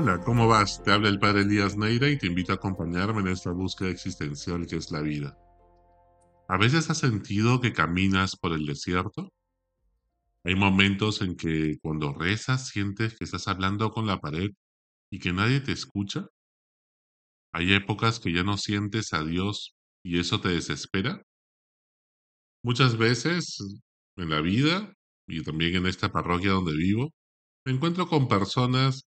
Hola, ¿cómo vas? Te habla el padre Elías Neira y te invito a acompañarme en esta búsqueda existencial que es la vida. ¿A veces has sentido que caminas por el desierto? Hay momentos en que cuando rezas sientes que estás hablando con la pared y que nadie te escucha. Hay épocas que ya no sientes a Dios y eso te desespera. Muchas veces en la vida y también en esta parroquia donde vivo, me encuentro con personas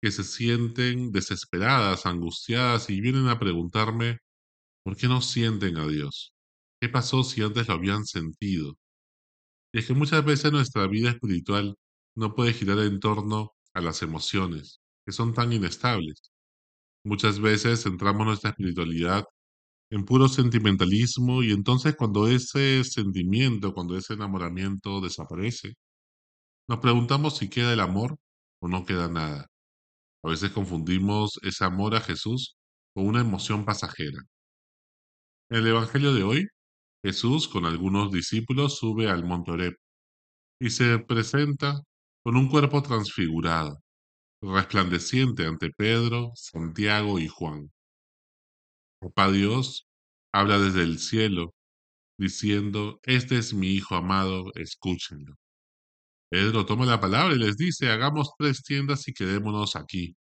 que se sienten desesperadas, angustiadas y vienen a preguntarme por qué no sienten a Dios. ¿Qué pasó si antes lo habían sentido? Y es que muchas veces nuestra vida espiritual no puede girar en torno a las emociones, que son tan inestables. Muchas veces centramos nuestra espiritualidad en puro sentimentalismo y entonces cuando ese sentimiento, cuando ese enamoramiento desaparece, nos preguntamos si queda el amor o no queda nada. A veces confundimos ese amor a Jesús con una emoción pasajera. En el Evangelio de hoy, Jesús con algunos discípulos sube al monte Oreb y se presenta con un cuerpo transfigurado, resplandeciente ante Pedro, Santiago y Juan. Papá Dios habla desde el cielo, diciendo, Este es mi Hijo amado, escúchenlo. Pedro toma la palabra y les dice, hagamos tres tiendas y quedémonos aquí,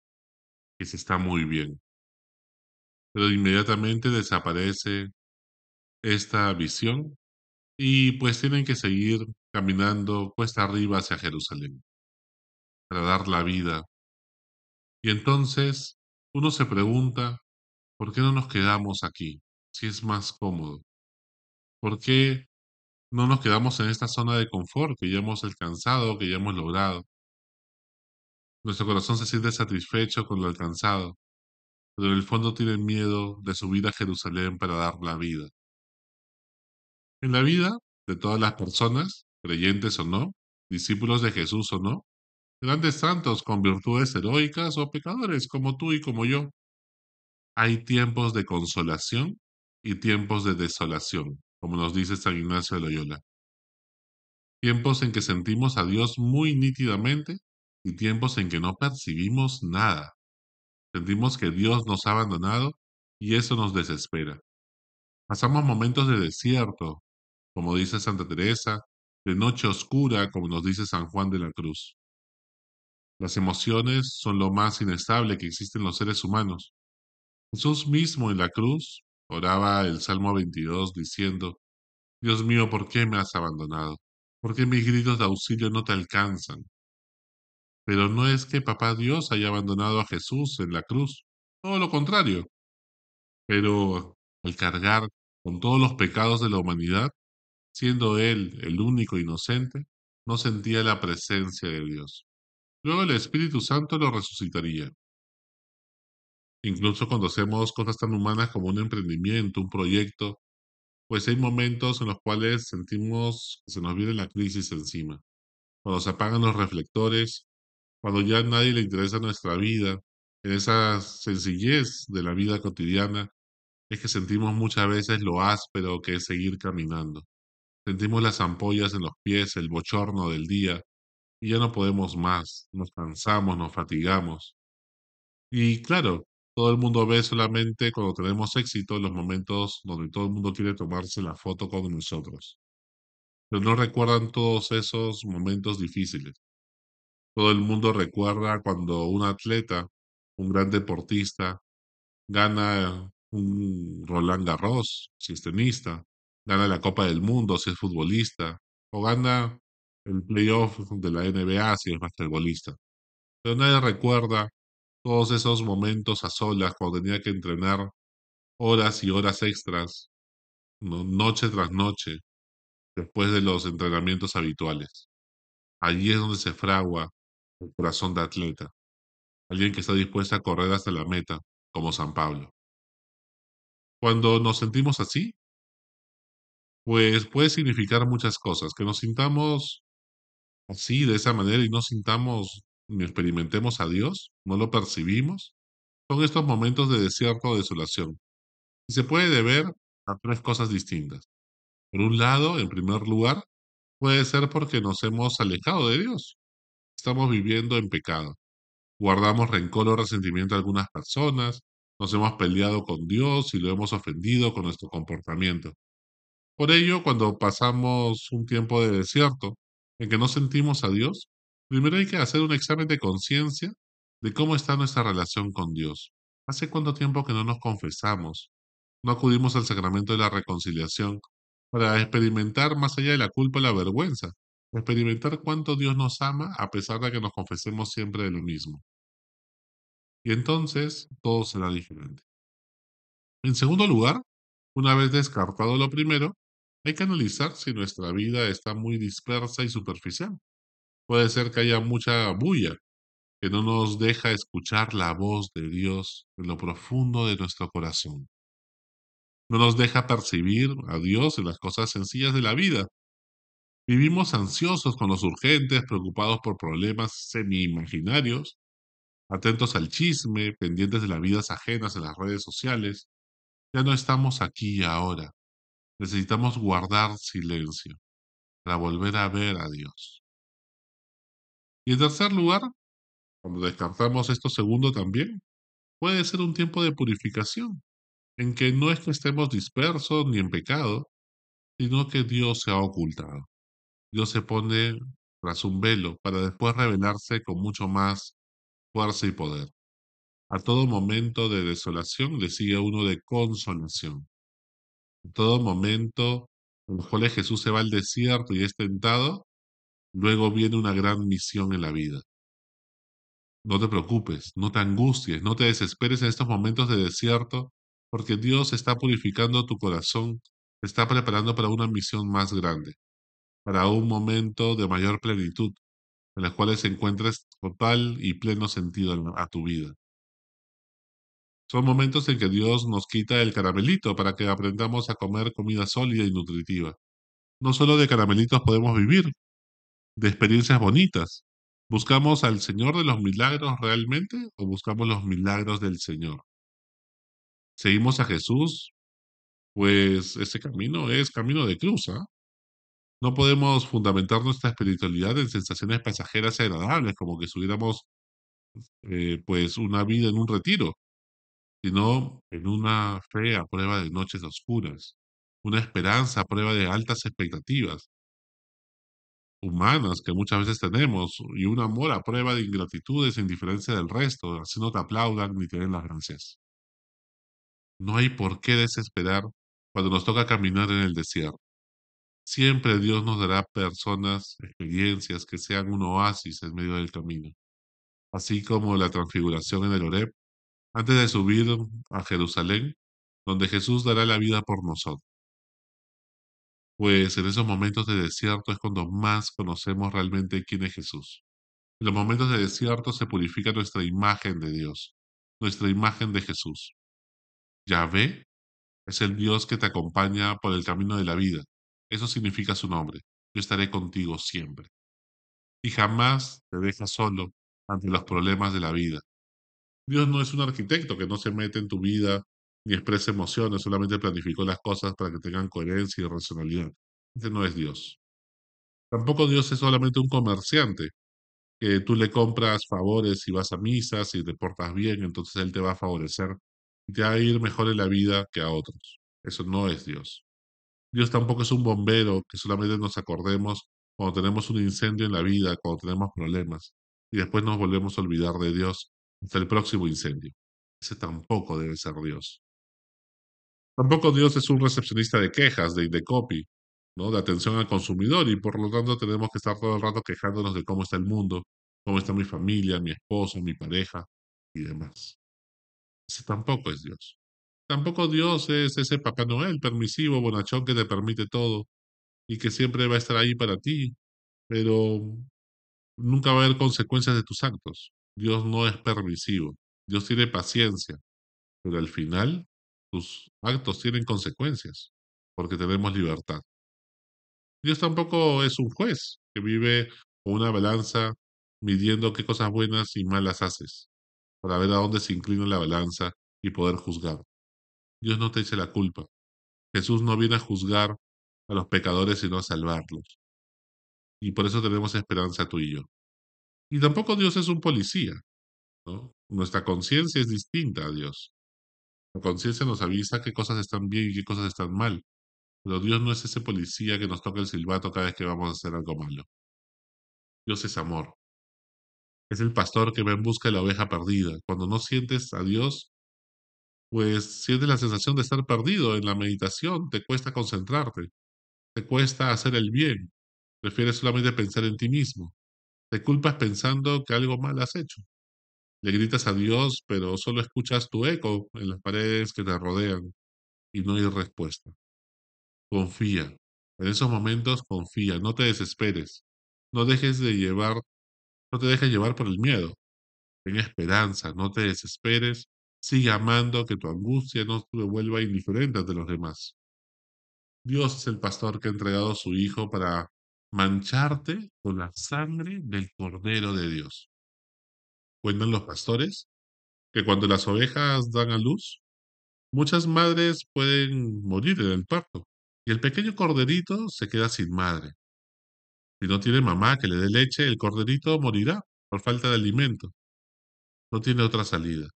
que se está muy bien. Pero inmediatamente desaparece esta visión y pues tienen que seguir caminando cuesta arriba hacia Jerusalén para dar la vida. Y entonces uno se pregunta, ¿por qué no nos quedamos aquí si es más cómodo? ¿Por qué no nos quedamos en esta zona de confort que ya hemos alcanzado, que ya hemos logrado? Nuestro corazón se siente satisfecho con lo alcanzado, pero en el fondo tiene miedo de subir a Jerusalén para dar la vida. En la vida de todas las personas, creyentes o no, discípulos de Jesús o no, grandes santos con virtudes heroicas o pecadores como tú y como yo, hay tiempos de consolación y tiempos de desolación, como nos dice San Ignacio de Loyola. Tiempos en que sentimos a Dios muy nítidamente y tiempos en que no percibimos nada. Sentimos que Dios nos ha abandonado y eso nos desespera. Pasamos momentos de desierto, como dice Santa Teresa, de noche oscura, como nos dice San Juan de la Cruz. Las emociones son lo más inestable que existe en los seres humanos. Jesús mismo en la cruz oraba el Salmo 22 diciendo, Dios mío, ¿por qué me has abandonado? ¿Por qué mis gritos de auxilio no te alcanzan? Pero no es que Papá Dios haya abandonado a Jesús en la cruz, todo lo contrario. Pero al cargar con todos los pecados de la humanidad, siendo Él el único inocente, no sentía la presencia de Dios. Luego el Espíritu Santo lo resucitaría. Incluso cuando hacemos cosas tan humanas como un emprendimiento, un proyecto, pues hay momentos en los cuales sentimos que se nos viene la crisis encima. Cuando se apagan los reflectores, cuando ya nadie le interesa nuestra vida, en esa sencillez de la vida cotidiana, es que sentimos muchas veces lo áspero que es seguir caminando. Sentimos las ampollas en los pies, el bochorno del día, y ya no podemos más, nos cansamos, nos fatigamos. Y claro, todo el mundo ve solamente cuando tenemos éxito los momentos donde todo el mundo quiere tomarse la foto con nosotros. Pero no recuerdan todos esos momentos difíciles. Todo el mundo recuerda cuando un atleta, un gran deportista, gana un Roland Garros, si es tenista, gana la Copa del Mundo, si es futbolista, o gana el playoff de la NBA, si es basquetbolista. Pero nadie recuerda todos esos momentos a solas cuando tenía que entrenar horas y horas extras, noche tras noche, después de los entrenamientos habituales. Allí es donde se fragua el corazón de atleta, alguien que está dispuesto a correr hasta la meta, como San Pablo. Cuando nos sentimos así, pues puede significar muchas cosas, que nos sintamos así, de esa manera, y no sintamos experimentemos a Dios, no lo percibimos, son estos momentos de desierto o desolación. Y se puede deber a tres cosas distintas. Por un lado, en primer lugar, puede ser porque nos hemos alejado de Dios. Estamos viviendo en pecado. guardamos rencor o resentimiento a algunas personas, nos hemos peleado con Dios y lo hemos ofendido con nuestro comportamiento. Por ello, cuando pasamos un tiempo de desierto en que no sentimos a Dios, primero hay que hacer un examen de conciencia de cómo está nuestra relación con Dios. ¿Hace cuánto tiempo que no nos confesamos? No acudimos al sacramento de la reconciliación para experimentar más allá de la culpa y la vergüenza, experimentar cuánto Dios nos ama a pesar de que nos confesemos siempre de lo mismo. Y entonces todo será diferente. En segundo lugar, una vez descartado lo primero, hay que analizar si nuestra vida está muy dispersa y superficial. Puede ser que haya mucha bulla que no nos deja escuchar la voz de Dios en lo profundo de nuestro corazón. No nos deja percibir a Dios en las cosas sencillas de la vida. Vivimos ansiosos con los urgentes, preocupados por problemas semi-imaginarios, atentos al chisme, pendientes de las vidas ajenas en las redes sociales. Ya no estamos aquí ahora. Necesitamos guardar silencio para volver a ver a Dios. Y en tercer lugar, cuando descartamos esto segundo también, puede ser un tiempo de purificación, en que no es que estemos dispersos ni en pecado, sino que Dios se ha ocultado. Dios se pone tras un velo para después revelarse con mucho más fuerza y poder. A todo momento de desolación le sigue uno de consolación. En todo momento en los cuales Jesús se va al desierto y es tentado, luego viene una gran misión en la vida. No te preocupes, no te angusties, no te desesperes en estos momentos de desierto, porque Dios está purificando tu corazón, está preparando para una misión más grande, para un momento de mayor plenitud, en los cuales encuentres total y pleno sentido a tu vida. Son momentos en que Dios nos quita el caramelito para que aprendamos a comer comida sólida y nutritiva. No solo de caramelitos podemos vivir, de experiencias bonitas. ¿Buscamos al Señor de los milagros realmente o buscamos los milagros del Señor? ¿Seguimos a Jesús? Pues ese camino es camino de cruz. ¿ah? No podemos fundamentar nuestra espiritualidad en sensaciones pasajeras y agradables, como que subiéramos eh, pues una vida en un retiro sino en una fe a prueba de noches oscuras, una esperanza a prueba de altas expectativas humanas que muchas veces tenemos y un amor a prueba de ingratitudes e indiferencia del resto, así no te aplaudan ni te den las gracias. No hay por qué desesperar cuando nos toca caminar en el desierto. Siempre Dios nos dará personas, experiencias que sean un oasis en medio del camino. Así como la transfiguración en el Oreb antes de subir a Jerusalén, donde Jesús dará la vida por nosotros. Pues en esos momentos de desierto es cuando más conocemos realmente quién es Jesús. En los momentos de desierto se purifica nuestra imagen de Dios, nuestra imagen de Jesús. Yahvé es el Dios que te acompaña por el camino de la vida. Eso significa su nombre. Yo estaré contigo siempre. Y jamás te deja solo ante los problemas de la vida. Dios no es un arquitecto que no se mete en tu vida ni expresa emociones, solamente planificó las cosas para que tengan coherencia y racionalidad. Ese no es Dios. Tampoco Dios es solamente un comerciante, que tú le compras favores y vas a misas y te portas bien, entonces Él te va a favorecer y te va a ir mejor en la vida que a otros. Eso no es Dios. Dios tampoco es un bombero que solamente nos acordemos cuando tenemos un incendio en la vida, cuando tenemos problemas, y después nos volvemos a olvidar de Dios hasta el próximo incendio. Ese tampoco debe ser Dios. Tampoco Dios es un recepcionista de quejas, de, de copy, ¿no? de atención al consumidor y por lo tanto tenemos que estar todo el rato quejándonos de cómo está el mundo, cómo está mi familia, mi esposo, mi pareja y demás. Ese tampoco es Dios. Tampoco Dios es ese Papá Noel permisivo, bonachón que te permite todo y que siempre va a estar ahí para ti, pero nunca va a haber consecuencias de tus actos. Dios no es permisivo, Dios tiene paciencia, pero al final tus actos tienen consecuencias, porque tenemos libertad. Dios tampoco es un juez que vive con una balanza midiendo qué cosas buenas y malas haces, para ver a dónde se inclina la balanza y poder juzgar. Dios no te eche la culpa. Jesús no viene a juzgar a los pecadores, sino a salvarlos. Y por eso tenemos esperanza tú y yo. Y tampoco Dios es un policía, Nuestra conciencia es distinta a Dios. Conciencia nos avisa qué cosas están bien y qué cosas están mal. Pero Dios no es ese policía que nos toca el silbato cada vez que vamos a hacer algo malo. Dios es amor. Es el pastor que va en busca de la oveja perdida. Cuando no sientes a Dios, pues sientes la sensación de estar perdido en la meditación, te cuesta concentrarte, te cuesta hacer el bien, prefieres solamente pensar en ti mismo, te culpas pensando que algo mal has hecho. Le gritas a Dios, pero solo escuchas tu eco en las paredes que te rodean y no hay respuesta. Confía. En esos momentos confía, no te desesperes. No dejes de llevar, no te dejes llevar por el miedo. Ten esperanza, no te desesperes. Sigue amando que tu angustia no te vuelva indiferente ante los demás. Dios es el pastor que ha entregado a su Hijo para mancharte con la sangre del Cordero de Dios. Cuentan los pastores que cuando las ovejas dan a luz, muchas madres pueden morir en el parto y el pequeño corderito se queda sin madre. Si no tiene mamá que le dé leche, el corderito morirá por falta de alimento. No tiene otra salida.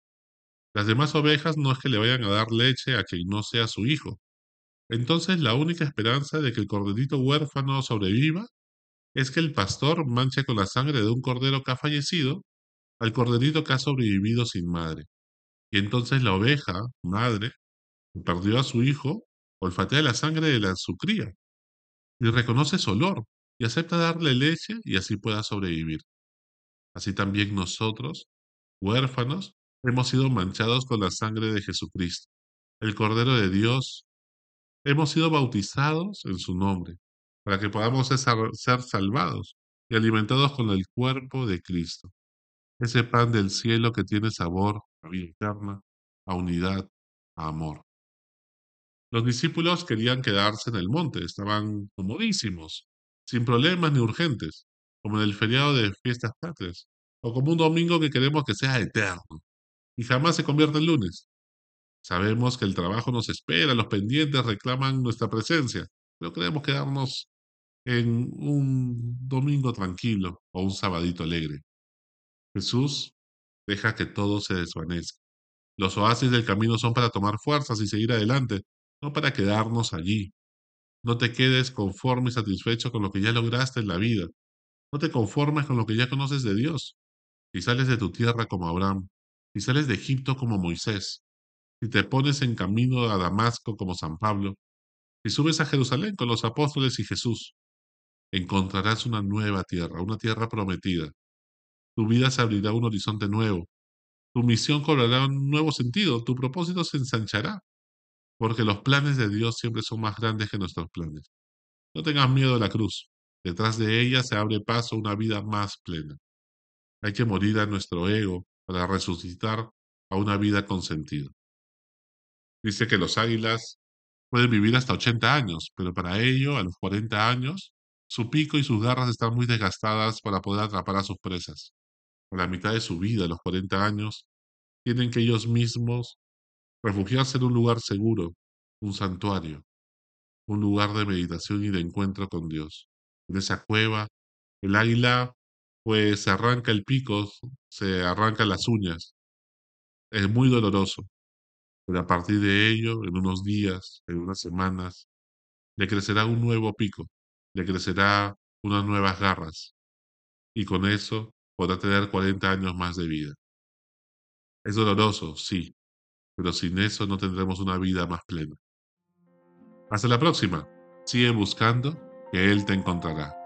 Las demás ovejas no es que le vayan a dar leche a quien no sea su hijo. Entonces la única esperanza de que el corderito huérfano sobreviva es que el pastor manche con la sangre de un cordero que ha fallecido al corderito que ha sobrevivido sin madre. Y entonces la oveja, madre, que perdió a su hijo, olfatea la sangre de la, su cría y reconoce su olor y acepta darle leche y así pueda sobrevivir. Así también nosotros, huérfanos, hemos sido manchados con la sangre de Jesucristo, el Cordero de Dios. Hemos sido bautizados en su nombre, para que podamos ser salvados y alimentados con el cuerpo de Cristo, ese pan del cielo que tiene sabor a vida eterna, a unidad, a amor. Los discípulos querían quedarse en el monte, estaban comodísimos, sin problemas ni urgentes, como en el feriado de fiestas patrias, o como un domingo que queremos que sea eterno y jamás se convierta en lunes. Sabemos que el trabajo nos espera, los pendientes reclaman nuestra presencia, pero queremos quedarnos en un domingo tranquilo o un sabadito alegre. Jesús deja que todo se desvanezca. Los oasis del camino son para tomar fuerzas y seguir adelante, no para quedarnos allí. No te quedes conforme y satisfecho con lo que ya lograste en la vida. No te conformes con lo que ya conoces de Dios. Si sales de tu tierra como Abraham, si sales de Egipto como Moisés, si te pones en camino a Damasco como San Pablo, si subes a Jerusalén con los apóstoles y Jesús, encontrarás una nueva tierra, una tierra prometida. Tu vida se abrirá un horizonte nuevo. Tu misión cobrará un nuevo sentido. Tu propósito se ensanchará porque los planes de Dios siempre son más grandes que nuestros planes. No tengas miedo de la cruz. Detrás de ella se abre paso una vida más plena. Hay que morir a nuestro ego para resucitar a una vida con sentido. Dice que los águilas pueden vivir hasta 80 años, pero para ello, a los 40 años, su pico y sus garras están muy desgastadas para poder atrapar a sus presas. A la mitad de su vida, a los 40 años, tienen que ellos mismos Refugiarse en un lugar seguro, un santuario, un lugar de meditación y de encuentro con Dios. En esa cueva, el águila pues se arranca el pico, se arranca las uñas. Es muy doloroso, pero a partir de ello, en unos días, en unas semanas, le crecerá un nuevo pico, le crecerá unas nuevas garras, y con eso podrá tener 40 años más de vida. Es doloroso, sí, pero sin eso no tendremos una vida más plena. Hasta la próxima. Sigue buscando que Él te encontrará.